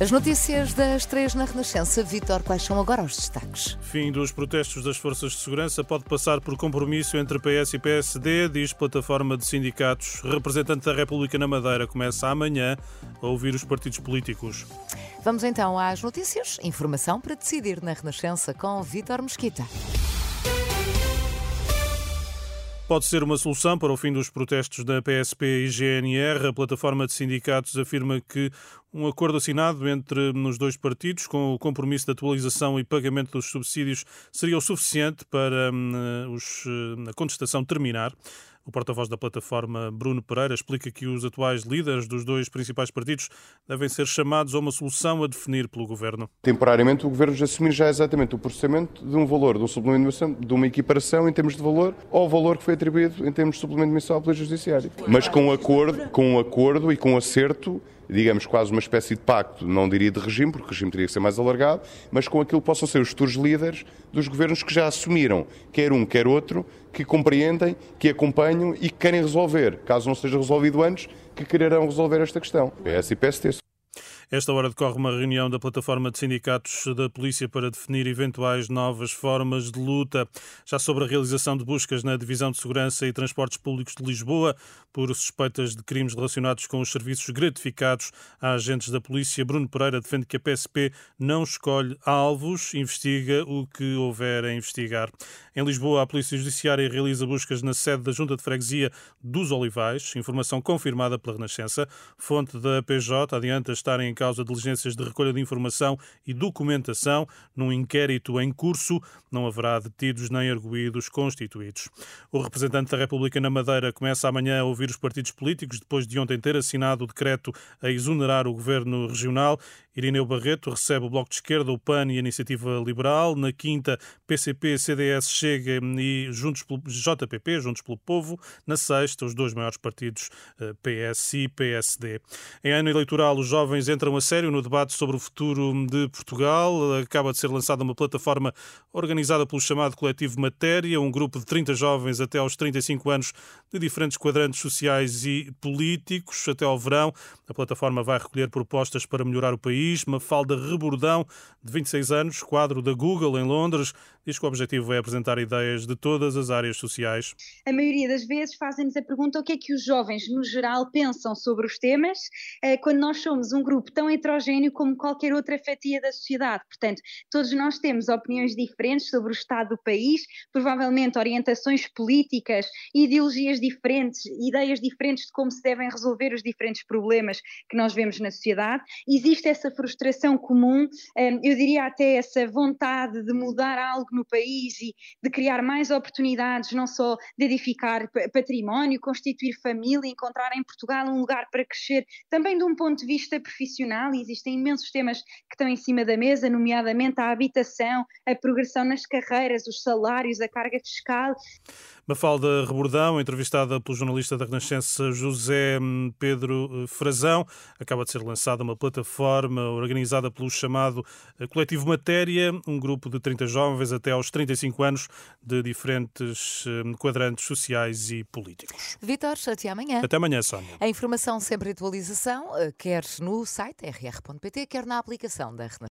As notícias das três na Renascença. Vitor, quais são agora os destaques? Fim dos protestos das forças de segurança pode passar por compromisso entre PS e PSD, diz plataforma de sindicatos. Representante da República na Madeira começa amanhã a ouvir os partidos políticos. Vamos então às notícias. Informação para decidir na Renascença com Vitor Mesquita. Pode ser uma solução para o fim dos protestos da PSP e GNR. A plataforma de sindicatos afirma que um acordo assinado entre os dois partidos, com o compromisso de atualização e pagamento dos subsídios, seria o suficiente para hum, os, a contestação terminar. O porta-voz da plataforma, Bruno Pereira, explica que os atuais líderes dos dois principais partidos devem ser chamados a uma solução a definir pelo governo. Temporariamente, o governo já assumir já exatamente o processamento de um valor, de um suplemento de uma equiparação em termos de valor ao valor que foi atribuído em termos de suplemento mensal pelo Judiciário. Mas com um acordo, com um acordo e com um acerto digamos, quase uma espécie de pacto, não diria de regime, porque o regime teria que ser mais alargado, mas com aquilo que possam ser os futuros líderes dos governos que já assumiram, quer um, quer outro, que compreendem, que acompanham e que querem resolver. Caso não seja resolvido antes, que quererão resolver esta questão. PS e PST. Esta hora decorre uma reunião da plataforma de sindicatos da Polícia para definir eventuais novas formas de luta. Já sobre a realização de buscas na Divisão de Segurança e Transportes Públicos de Lisboa por suspeitas de crimes relacionados com os serviços gratificados a agentes da Polícia, Bruno Pereira defende que a PSP não escolhe alvos, investiga o que houver a investigar. Em Lisboa, a Polícia Judiciária realiza buscas na sede da Junta de Freguesia dos Olivais, informação confirmada pela Renascença. Fonte da PJ adianta estarem causa diligências de recolha de informação e documentação. Num inquérito em curso, não haverá detidos nem arguídos constituídos. O representante da República na Madeira começa amanhã a ouvir os partidos políticos, depois de ontem ter assinado o decreto a exonerar o governo regional. Irineu Barreto recebe o Bloco de Esquerda, o PAN e a Iniciativa Liberal. Na quinta, PCP, CDS, Chega e Juntos pelo, JPP, Juntos pelo Povo. Na sexta, os dois maiores partidos, eh, PS e PSD. Em ano eleitoral, os jovens entram a sério no debate sobre o futuro de Portugal. Acaba de ser lançada uma plataforma organizada pelo chamado Coletivo Matéria, um grupo de 30 jovens até aos 35 anos de diferentes quadrantes sociais e políticos. Até ao verão, a plataforma vai recolher propostas para melhorar o país país. Mafalda Rebordão, de 26 anos, quadro da Google em Londres, diz que o objetivo é apresentar ideias de todas as áreas sociais. A maioria das vezes fazem-nos a pergunta o que é que os jovens, no geral, pensam sobre os temas, eh, quando nós somos um grupo tão heterogéneo como qualquer outra fatia da sociedade. Portanto, todos nós temos opiniões diferentes sobre o estado do país, provavelmente orientações políticas, ideologias diferentes, ideias diferentes de como se devem resolver os diferentes problemas que nós vemos na sociedade. Existe essa frustração comum, eh, eu diria até essa vontade de mudar algo no país e de criar mais oportunidades, não só de edificar património, constituir família, encontrar em Portugal um lugar para crescer, também de um ponto de vista profissional. Existem imensos temas que estão em cima da mesa, nomeadamente a habitação, a progressão nas carreiras, os salários, a carga fiscal. Mafalda Rebordão, entrevistada pelo jornalista da Renascença José Pedro eh, Frazão, acaba de ser lançada uma plataforma organizada pelo chamado eh, Coletivo Matéria, um grupo de 30 jovens até aos 35 anos de diferentes hum, quadrantes sociais e políticos. Vitor, até amanhã. Até amanhã, Sónia. A informação sempre atualização, eh, quer no site rr.pt, quer na aplicação da Renascença.